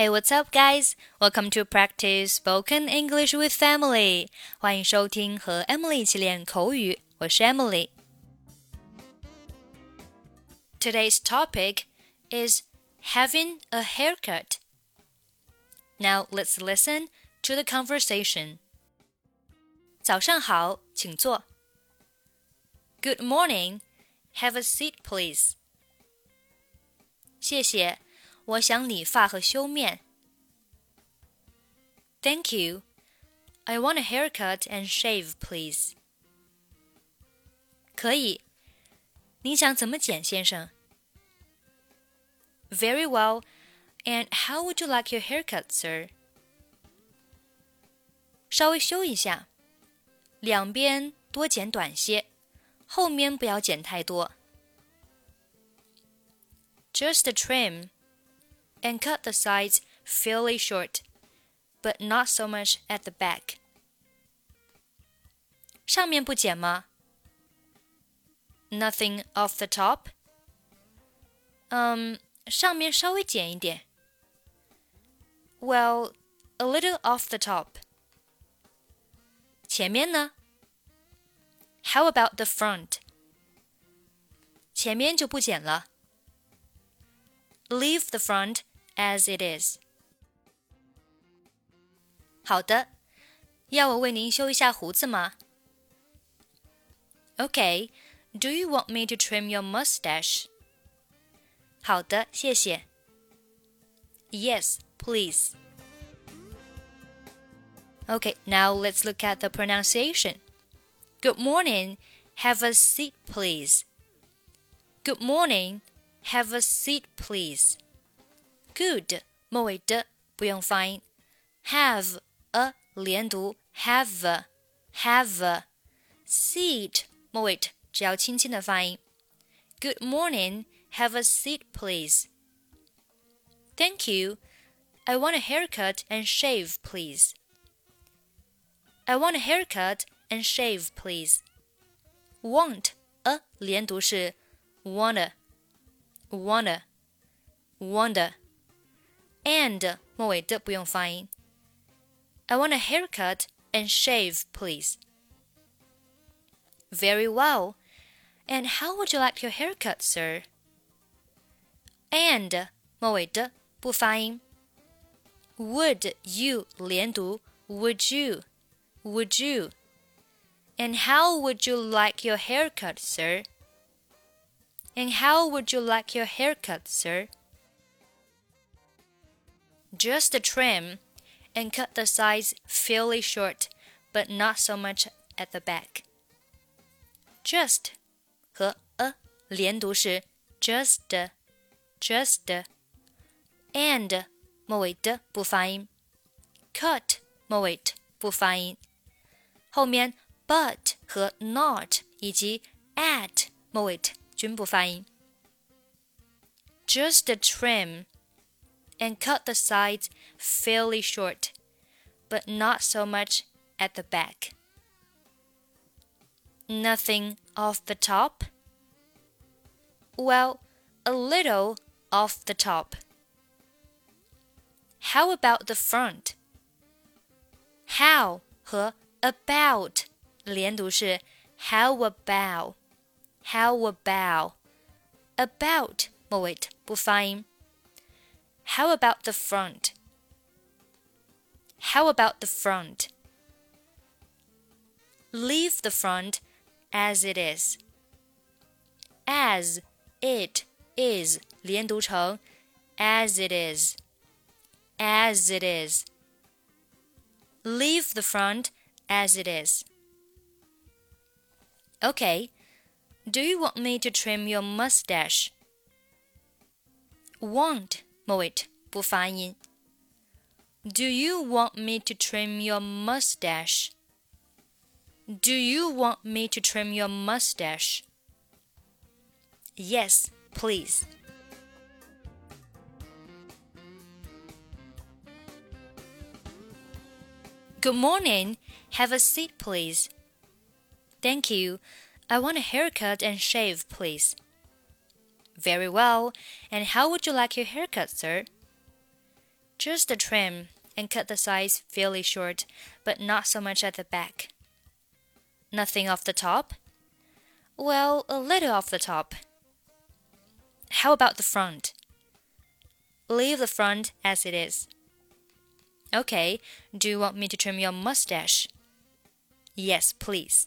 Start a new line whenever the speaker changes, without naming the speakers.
Hey, what's up, guys? Welcome to practice spoken English with Emily. 欢迎收听和 Emily 一起练口语，我是 Emily。Today's topic is having a haircut. Now let's listen to the conversation. 早上好，请坐。Good morning. Have a seat, please. 谢谢。我想理发和修面。Thank you. I want a haircut and shave, please. 可以。您想怎么剪，先生？Very well. And how would you like your haircut, sir? 稍微修一下，两边多剪短些，后面不要剪太多。Just a trim and cut the sides fairly short, but not so much at the back. 上面不剪吗？Nothing off the top. 嗯，上面稍微剪一点。Well, a little off the top. 前面呢？How about the front? 前面就不剪了。Leave the front as it is. 好的，要我为您修一下胡子吗？Okay, do you want me to trim your mustache? 好的，谢谢。Yes, please. Okay, now let's look at the pronunciation. Good morning. Have a seat, please. Good morning. Have a seat, please. Good 末尾的不用发音，have a 连读，have have seat 末尾只要轻轻的发音。Good morning, have a seat, please. Thank you. I want a haircut and shave, please. I want a haircut and shave, please. Want a 连读是 wanna wanna wanna and 末尾的不用发音。I want a haircut and shave, please. Very well. And how would you like your haircut, sir? And 末尾的不发音。Would you 连读？Would you? Would you? And how would you like your haircut, sir? And how would you like your haircut, sir? just a trim, and cut the sides fairly short, but not so much at the back. Just 和 a 连读是 just just and 末尾的不发音，cut 末尾不发音，后面 but 和 not 以及 at 末尾均不发音。Just a trim and cut the sides fairly short, but not so much at the back. Nothing off the top? Well, a little off the top. How about the front? How 和 about 连读是 how about how about about 末尾不发音。 how about the front? How about the front? Leave the front as it is. As it is 连读成 as it is. As it is. Leave the front as it is. Okay. Do you want me to trim your mustache? Want 末尾不发音。Do you want me to trim your mustache? Do you want me to trim your mustache? Yes, please. Good morning. Have a seat, please. Thank you. I want a haircut and shave, please. Very well. And how would you like your haircut, sir? Just a trim and cut the sides fairly short, but not so much at the back. Nothing off the top? Well, a little off the top. How about the front? Leave the front as it is. Okay, do you want me to trim your mustache? Yes, please.